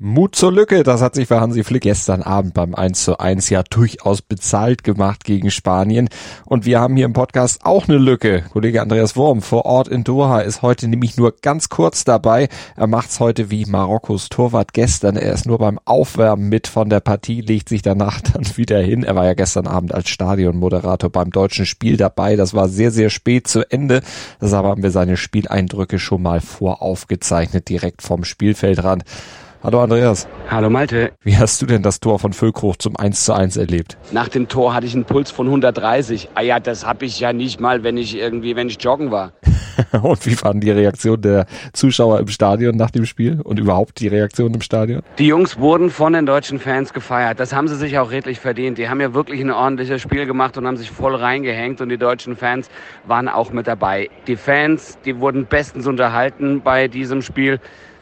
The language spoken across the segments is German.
Mut zur Lücke, das hat sich für Hansi Flick gestern Abend beim 1 zu 1 ja durchaus bezahlt gemacht gegen Spanien. Und wir haben hier im Podcast auch eine Lücke. Kollege Andreas Wurm vor Ort in Doha ist heute nämlich nur ganz kurz dabei. Er macht's heute wie Marokkos Torwart gestern. Er ist nur beim Aufwärmen mit von der Partie, legt sich danach dann wieder hin. Er war ja gestern Abend als Stadionmoderator beim deutschen Spiel dabei. Das war sehr, sehr spät zu Ende. Deshalb haben wir seine Spieleindrücke schon mal voraufgezeichnet, direkt vom Spielfeldrand. Hallo Andreas. Hallo Malte. Wie hast du denn das Tor von Füllkrug zum 1 zu 1 erlebt? Nach dem Tor hatte ich einen Puls von 130. Ah ja, das habe ich ja nicht mal, wenn ich irgendwie, wenn ich joggen war. und wie fanden die Reaktion der Zuschauer im Stadion nach dem Spiel und überhaupt die Reaktion im Stadion? Die Jungs wurden von den deutschen Fans gefeiert. Das haben sie sich auch redlich verdient. Die haben ja wirklich ein ordentliches Spiel gemacht und haben sich voll reingehängt und die deutschen Fans waren auch mit dabei. Die Fans, die wurden bestens unterhalten bei diesem Spiel.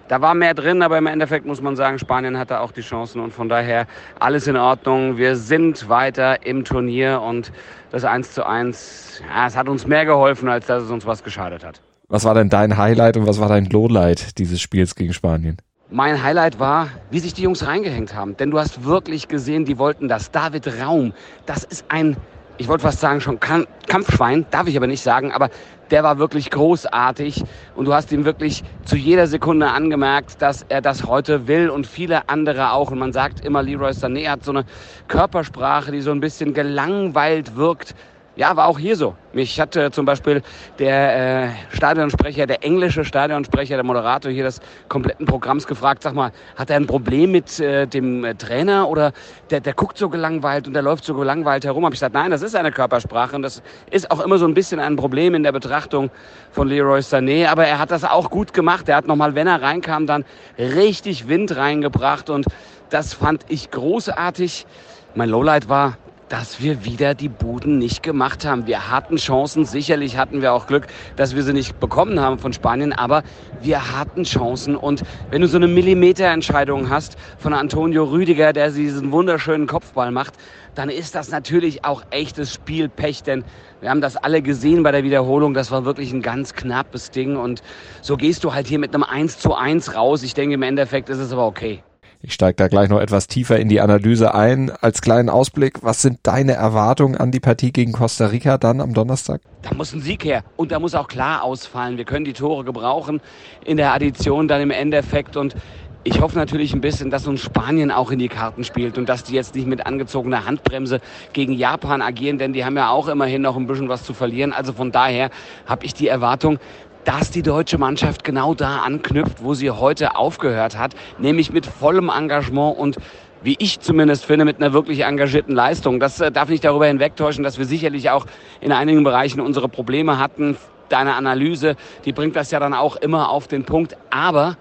Da war mehr drin, aber im Endeffekt muss man sagen, Spanien hatte auch die Chancen und von daher alles in Ordnung. Wir sind weiter im Turnier und das 1 zu 1, ja, es hat uns mehr geholfen, als dass es uns was geschadet hat. Was war denn dein Highlight und was war dein Lowlight dieses Spiels gegen Spanien? Mein Highlight war, wie sich die Jungs reingehängt haben. Denn du hast wirklich gesehen, die wollten das. David Raum, das ist ein ich wollte fast sagen, schon Kampfschwein, darf ich aber nicht sagen, aber der war wirklich großartig und du hast ihm wirklich zu jeder Sekunde angemerkt, dass er das heute will und viele andere auch. Und man sagt immer, Leroy Sané hat so eine Körpersprache, die so ein bisschen gelangweilt wirkt. Ja, war auch hier so. Mich hatte zum Beispiel der äh, Stadionsprecher, der englische Stadionsprecher, der Moderator hier des kompletten Programms gefragt, sag mal, hat er ein Problem mit äh, dem äh, Trainer oder der, der guckt so gelangweilt und der läuft so gelangweilt herum? Hab ich gesagt, nein, das ist eine Körpersprache und das ist auch immer so ein bisschen ein Problem in der Betrachtung von Leroy Sané, aber er hat das auch gut gemacht. Er hat nochmal, wenn er reinkam, dann richtig Wind reingebracht und das fand ich großartig. Mein Lowlight war, dass wir wieder die Buden nicht gemacht haben. Wir hatten Chancen, sicherlich hatten wir auch Glück, dass wir sie nicht bekommen haben von Spanien, aber wir hatten Chancen und wenn du so eine Millimeterentscheidung hast von Antonio Rüdiger, der diesen wunderschönen Kopfball macht, dann ist das natürlich auch echtes Spielpech, denn wir haben das alle gesehen bei der Wiederholung. Das war wirklich ein ganz knappes Ding und so gehst du halt hier mit einem 1 zu 1 raus. Ich denke, im Endeffekt ist es aber okay. Ich steige da gleich noch etwas tiefer in die Analyse ein. Als kleinen Ausblick, was sind deine Erwartungen an die Partie gegen Costa Rica dann am Donnerstag? Da muss ein Sieg her und da muss auch klar ausfallen. Wir können die Tore gebrauchen in der Addition dann im Endeffekt und ich hoffe natürlich ein bisschen, dass uns Spanien auch in die Karten spielt und dass die jetzt nicht mit angezogener Handbremse gegen Japan agieren, denn die haben ja auch immerhin noch ein bisschen was zu verlieren. Also von daher habe ich die Erwartung, dass die deutsche Mannschaft genau da anknüpft, wo sie heute aufgehört hat, nämlich mit vollem Engagement und wie ich zumindest finde, mit einer wirklich engagierten Leistung. Das äh, darf nicht darüber hinwegtäuschen, dass wir sicherlich auch in einigen Bereichen unsere Probleme hatten. Deine Analyse, die bringt das ja dann auch immer auf den Punkt. Aber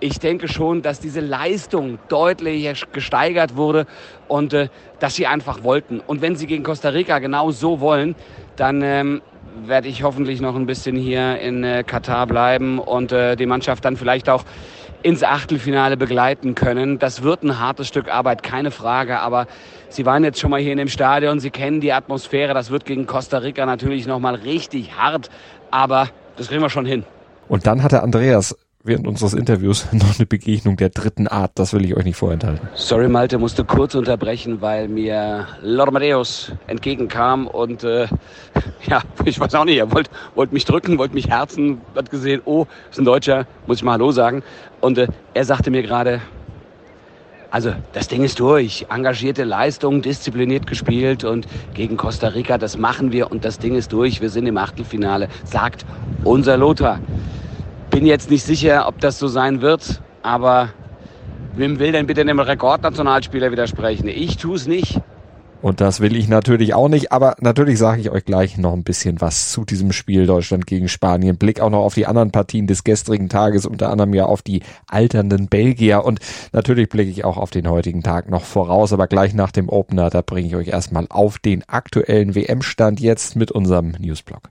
ich denke schon, dass diese Leistung deutlich gesteigert wurde und äh, dass sie einfach wollten. Und wenn sie gegen Costa Rica genau so wollen, dann ähm, werde ich hoffentlich noch ein bisschen hier in äh, Katar bleiben und äh, die Mannschaft dann vielleicht auch ins Achtelfinale begleiten können. Das wird ein hartes Stück Arbeit, keine Frage, aber Sie waren jetzt schon mal hier in dem Stadion, Sie kennen die Atmosphäre, das wird gegen Costa Rica natürlich nochmal richtig hart, aber das kriegen wir schon hin. Und dann hatte Andreas während unseres Interviews noch eine Begegnung der dritten Art. Das will ich euch nicht vorenthalten. Sorry, Malte, musste kurz unterbrechen, weil mir Lormadeus entgegenkam und äh, ja, ich weiß auch nicht, er wollte wollt mich drücken, wollte mich herzen, hat gesehen, oh, ist ein Deutscher, muss ich mal Hallo sagen. Und äh, er sagte mir gerade, also das Ding ist durch. Engagierte Leistung, diszipliniert gespielt und gegen Costa Rica, das machen wir und das Ding ist durch. Wir sind im Achtelfinale, sagt unser Lothar bin jetzt nicht sicher, ob das so sein wird, aber wem will denn bitte dem Rekordnationalspieler widersprechen? Ich tue es nicht. Und das will ich natürlich auch nicht, aber natürlich sage ich euch gleich noch ein bisschen was zu diesem Spiel Deutschland gegen Spanien. Blick auch noch auf die anderen Partien des gestrigen Tages, unter anderem ja auf die alternden Belgier und natürlich blicke ich auch auf den heutigen Tag noch voraus, aber gleich nach dem Opener, da bringe ich euch erstmal auf den aktuellen WM-Stand jetzt mit unserem Newsblog.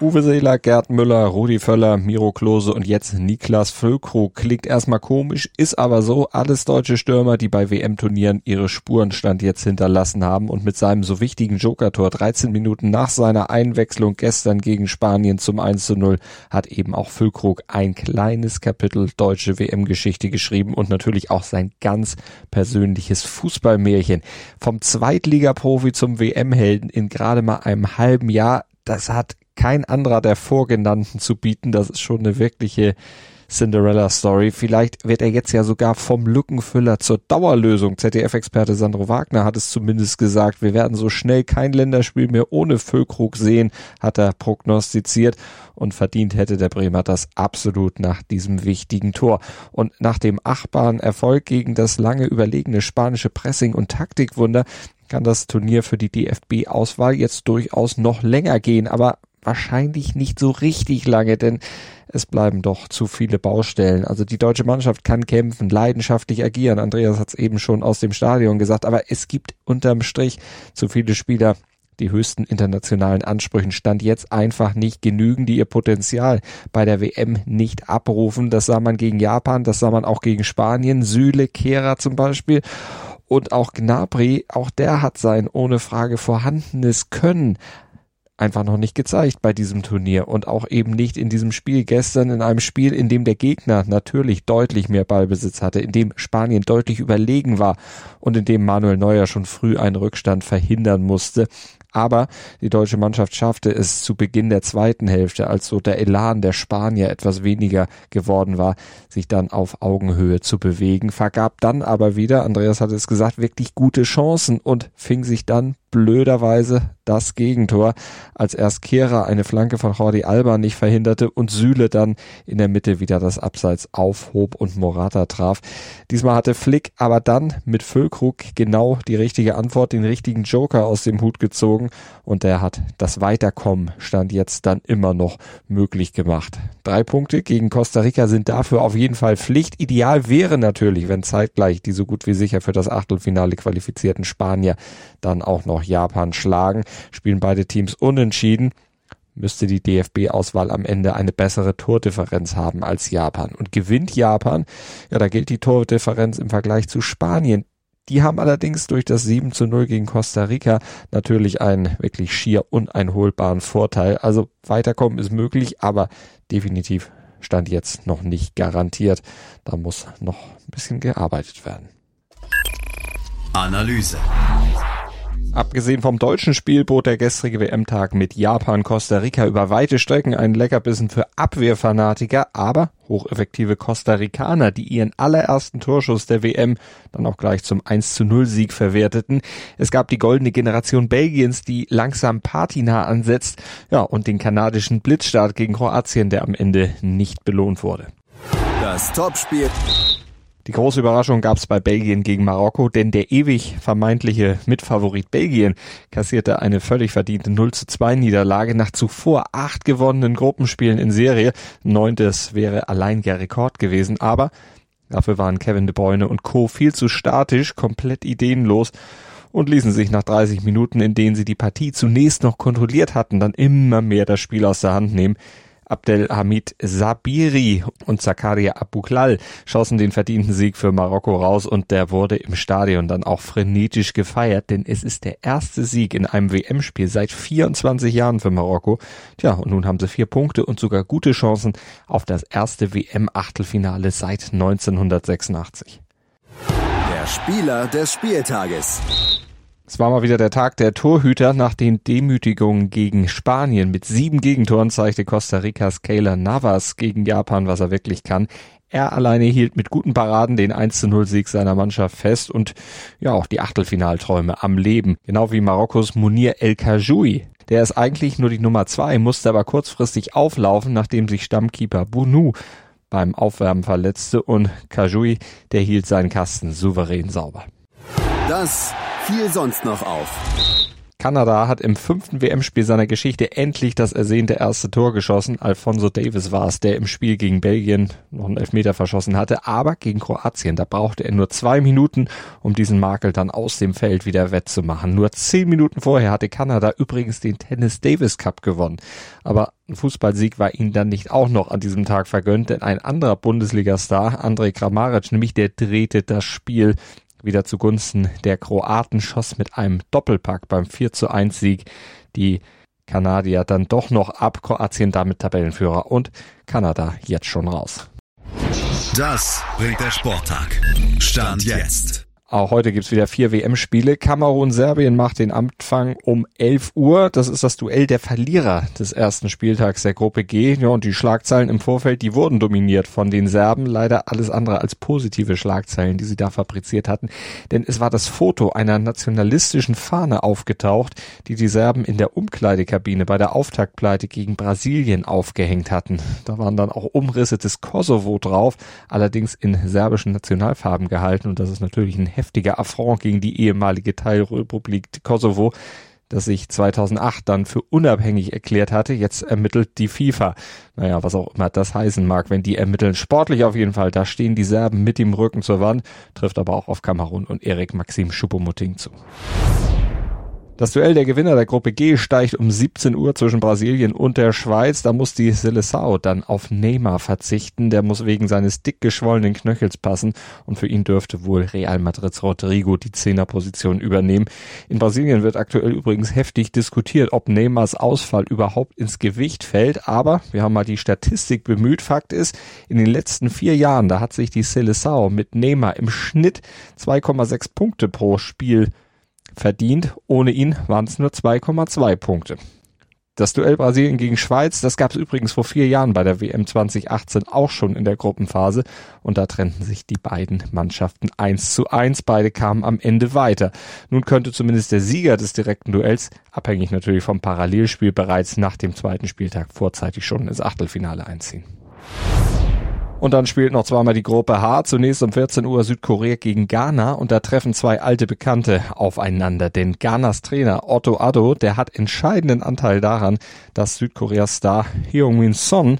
Uwe Seeler, Gerd Müller, Rudi Völler, Miro Klose und jetzt Niklas Füllkrug. Klingt erstmal komisch, ist aber so. Alles deutsche Stürmer, die bei WM-Turnieren ihre Spurenstand jetzt hinterlassen haben und mit seinem so wichtigen Joker-Tor 13 Minuten nach seiner Einwechslung gestern gegen Spanien zum 1 zu 0 hat eben auch Füllkrug ein kleines Kapitel deutsche WM-Geschichte geschrieben und natürlich auch sein ganz persönliches Fußballmärchen. Vom Zweitligaprofi zum WM-Helden in gerade mal einem halben Jahr das hat kein anderer der vorgenannten zu bieten. Das ist schon eine wirkliche Cinderella-Story. Vielleicht wird er jetzt ja sogar vom Lückenfüller zur Dauerlösung. ZDF-Experte Sandro Wagner hat es zumindest gesagt. Wir werden so schnell kein Länderspiel mehr ohne Füllkrug sehen, hat er prognostiziert. Und verdient hätte der Bremer das absolut nach diesem wichtigen Tor. Und nach dem achtbaren Erfolg gegen das lange überlegene spanische Pressing und Taktikwunder kann das Turnier für die DFB-Auswahl jetzt durchaus noch länger gehen. Aber wahrscheinlich nicht so richtig lange, denn es bleiben doch zu viele Baustellen. Also die deutsche Mannschaft kann kämpfen, leidenschaftlich agieren. Andreas hat es eben schon aus dem Stadion gesagt, aber es gibt unterm Strich zu viele Spieler, die höchsten internationalen Ansprüchen stand jetzt einfach nicht genügen, die ihr Potenzial bei der WM nicht abrufen. Das sah man gegen Japan, das sah man auch gegen Spanien, Süle, Kehrer zum Beispiel. Und auch Gnabry, auch der hat sein ohne Frage vorhandenes Können einfach noch nicht gezeigt bei diesem Turnier und auch eben nicht in diesem Spiel gestern in einem Spiel, in dem der Gegner natürlich deutlich mehr Ballbesitz hatte, in dem Spanien deutlich überlegen war und in dem Manuel Neuer schon früh einen Rückstand verhindern musste. Aber die deutsche Mannschaft schaffte es zu Beginn der zweiten Hälfte, als so der Elan der Spanier etwas weniger geworden war, sich dann auf Augenhöhe zu bewegen, vergab dann aber wieder, Andreas hat es gesagt, wirklich gute Chancen und fing sich dann blöderweise das Gegentor, als erst Kehrer eine Flanke von Jordi Alba nicht verhinderte und Süle dann in der Mitte wieder das Abseits aufhob und Morata traf. Diesmal hatte Flick aber dann mit Füllkrug genau die richtige Antwort, den richtigen Joker aus dem Hut gezogen und der hat das Weiterkommen stand jetzt dann immer noch möglich gemacht. Drei Punkte gegen Costa Rica sind dafür auf jeden Fall Pflicht. Ideal wäre natürlich, wenn zeitgleich die so gut wie sicher für das Achtelfinale qualifizierten Spanier dann auch noch Japan schlagen spielen beide Teams unentschieden, müsste die DFB-Auswahl am Ende eine bessere Tordifferenz haben als Japan. Und gewinnt Japan, ja, da gilt die Tordifferenz im Vergleich zu Spanien. Die haben allerdings durch das 7 zu 0 gegen Costa Rica natürlich einen wirklich schier uneinholbaren Vorteil. Also weiterkommen ist möglich, aber definitiv stand jetzt noch nicht garantiert. Da muss noch ein bisschen gearbeitet werden. Analyse. Abgesehen vom deutschen Spiel bot der gestrige WM-Tag mit Japan, Costa Rica über weite Strecken einen Leckerbissen für Abwehrfanatiker, aber hocheffektive Costa Ricaner, die ihren allerersten Torschuss der WM dann auch gleich zum 1 zu 0 Sieg verwerteten. Es gab die goldene Generation Belgiens, die langsam patinah ansetzt, ja, und den kanadischen Blitzstart gegen Kroatien, der am Ende nicht belohnt wurde. Das Topspiel die große Überraschung gab es bei Belgien gegen Marokko, denn der ewig vermeintliche Mitfavorit Belgien kassierte eine völlig verdiente 0 zu 2 Niederlage nach zuvor acht gewonnenen Gruppenspielen in Serie. Neuntes wäre allein der Rekord gewesen, aber dafür waren Kevin de Bruyne und Co. viel zu statisch, komplett ideenlos und ließen sich nach 30 Minuten, in denen sie die Partie zunächst noch kontrolliert hatten, dann immer mehr das Spiel aus der Hand nehmen. Abdelhamid Sabiri und Zakaria Abuklal schossen den verdienten Sieg für Marokko raus und der wurde im Stadion dann auch frenetisch gefeiert, denn es ist der erste Sieg in einem WM-Spiel seit 24 Jahren für Marokko. Tja, und nun haben sie vier Punkte und sogar gute Chancen auf das erste WM-Achtelfinale seit 1986. Der Spieler des Spieltages. Es war mal wieder der Tag der Torhüter. Nach den Demütigungen gegen Spanien mit sieben Gegentoren zeigte Costa Ricas Kayla Navas gegen Japan, was er wirklich kann. Er alleine hielt mit guten Paraden den 1 0 Sieg seiner Mannschaft fest und ja auch die Achtelfinalträume am Leben. Genau wie Marokkos Munir El Kajoui. Der ist eigentlich nur die Nummer zwei, musste aber kurzfristig auflaufen, nachdem sich Stammkeeper Bunu beim Aufwärmen verletzte und Kajoui, der hielt seinen Kasten souverän sauber. Das fiel sonst noch auf? Kanada hat im fünften WM-Spiel seiner Geschichte endlich das ersehnte erste Tor geschossen. Alfonso Davis war es, der im Spiel gegen Belgien noch einen Elfmeter verschossen hatte. Aber gegen Kroatien, da brauchte er nur zwei Minuten, um diesen Makel dann aus dem Feld wieder wettzumachen. Nur zehn Minuten vorher hatte Kanada übrigens den Tennis Davis Cup gewonnen. Aber ein Fußballsieg war ihnen dann nicht auch noch an diesem Tag vergönnt, denn ein anderer Bundesliga-Star, Andrej Kramaric, nämlich der drehte das Spiel wieder zugunsten der Kroaten, schoss mit einem Doppelpack beim 4 zu 1 Sieg die Kanadier dann doch noch ab. Kroatien damit Tabellenführer und Kanada jetzt schon raus. Das bringt der Sporttag. Stand jetzt. Auch heute gibt's wieder vier WM-Spiele. Kamerun-Serbien macht den Anfang um 11 Uhr. Das ist das Duell der Verlierer des ersten Spieltags der Gruppe G. Ja, und die Schlagzeilen im Vorfeld, die wurden dominiert von den Serben. Leider alles andere als positive Schlagzeilen, die sie da fabriziert hatten. Denn es war das Foto einer nationalistischen Fahne aufgetaucht, die die Serben in der Umkleidekabine bei der Auftaktpleite gegen Brasilien aufgehängt hatten. Da waren dann auch Umrisse des Kosovo drauf, allerdings in serbischen Nationalfarben gehalten. Und das ist natürlich ein heftiger Affront gegen die ehemalige Teilrepublik Kosovo, das sich 2008 dann für unabhängig erklärt hatte. Jetzt ermittelt die FIFA. Naja, was auch immer das heißen mag, wenn die ermitteln. Sportlich auf jeden Fall. Da stehen die Serben mit dem Rücken zur Wand, trifft aber auch auf Kamerun und Erik Maxim Schuppomoting zu. Das Duell der Gewinner der Gruppe G steigt um 17 Uhr zwischen Brasilien und der Schweiz. Da muss die Seleção dann auf Neymar verzichten. Der muss wegen seines dick geschwollenen Knöchels passen und für ihn dürfte wohl Real Madrids Rodrigo die Zehnerposition übernehmen. In Brasilien wird aktuell übrigens heftig diskutiert, ob Neymars Ausfall überhaupt ins Gewicht fällt. Aber wir haben mal die Statistik bemüht. Fakt ist, in den letzten vier Jahren, da hat sich die Seleção mit Neymar im Schnitt 2,6 Punkte pro Spiel verdient. Ohne ihn waren es nur 2,2 Punkte. Das Duell Brasilien gegen Schweiz, das gab es übrigens vor vier Jahren bei der WM 2018 auch schon in der Gruppenphase und da trennten sich die beiden Mannschaften eins zu eins. Beide kamen am Ende weiter. Nun könnte zumindest der Sieger des direkten Duells, abhängig natürlich vom Parallelspiel, bereits nach dem zweiten Spieltag vorzeitig schon ins Achtelfinale einziehen. Und dann spielt noch zweimal die Gruppe H. Zunächst um 14 Uhr Südkorea gegen Ghana und da treffen zwei alte Bekannte aufeinander. Denn Ghanas Trainer Otto Addo, der hat entscheidenden Anteil daran, dass Südkoreas Star Heung-min Son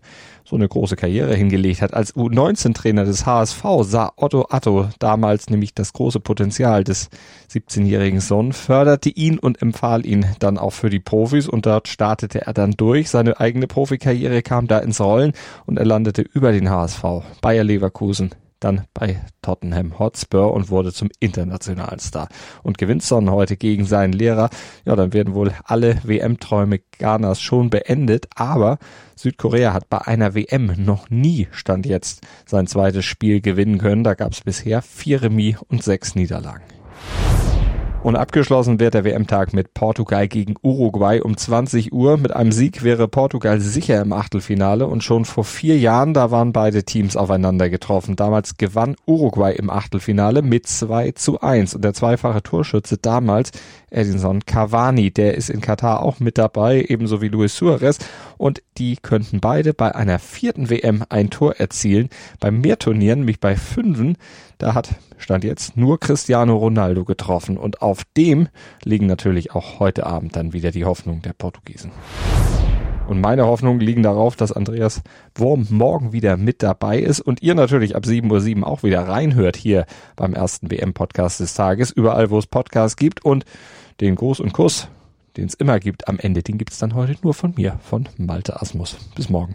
so eine große Karriere hingelegt hat. Als U19-Trainer des HSV sah Otto Atto damals nämlich das große Potenzial des 17-jährigen Sohn, förderte ihn und empfahl ihn dann auch für die Profis und dort startete er dann durch. Seine eigene Profikarriere kam da ins Rollen und er landete über den HSV, Bayer Leverkusen, dann bei Tottenham Hotspur und wurde zum internationalen Star. Und gewinnt Son heute gegen seinen Lehrer, ja, dann werden wohl alle WM-Träume Ghanas schon beendet, aber Südkorea hat bei einer WM noch nie, stand jetzt, sein zweites Spiel gewinnen können. Da gab es bisher vier Remis und sechs Niederlagen. Und abgeschlossen wird der WM-Tag mit Portugal gegen Uruguay um 20 Uhr. Mit einem Sieg wäre Portugal sicher im Achtelfinale und schon vor vier Jahren, da waren beide Teams aufeinander getroffen. Damals gewann Uruguay im Achtelfinale mit 2 zu 1 und der zweifache Torschütze damals Edinson Cavani, der ist in Katar auch mit dabei, ebenso wie Luis Suarez und die könnten beide bei einer vierten WM ein Tor erzielen. Beim Mehrturnieren, nämlich bei Fünfen, da hat, stand jetzt, nur Cristiano Ronaldo getroffen und auf dem liegen natürlich auch heute Abend dann wieder die Hoffnung der Portugiesen. Und meine Hoffnungen liegen darauf, dass Andreas Wurm morgen wieder mit dabei ist und ihr natürlich ab 7.07 Uhr auch wieder reinhört hier beim ersten WM-Podcast des Tages, überall wo es Podcasts gibt und den Gruß und Kuss, den es immer gibt am Ende, den gibt's dann heute nur von mir, von Malte Asmus. Bis morgen.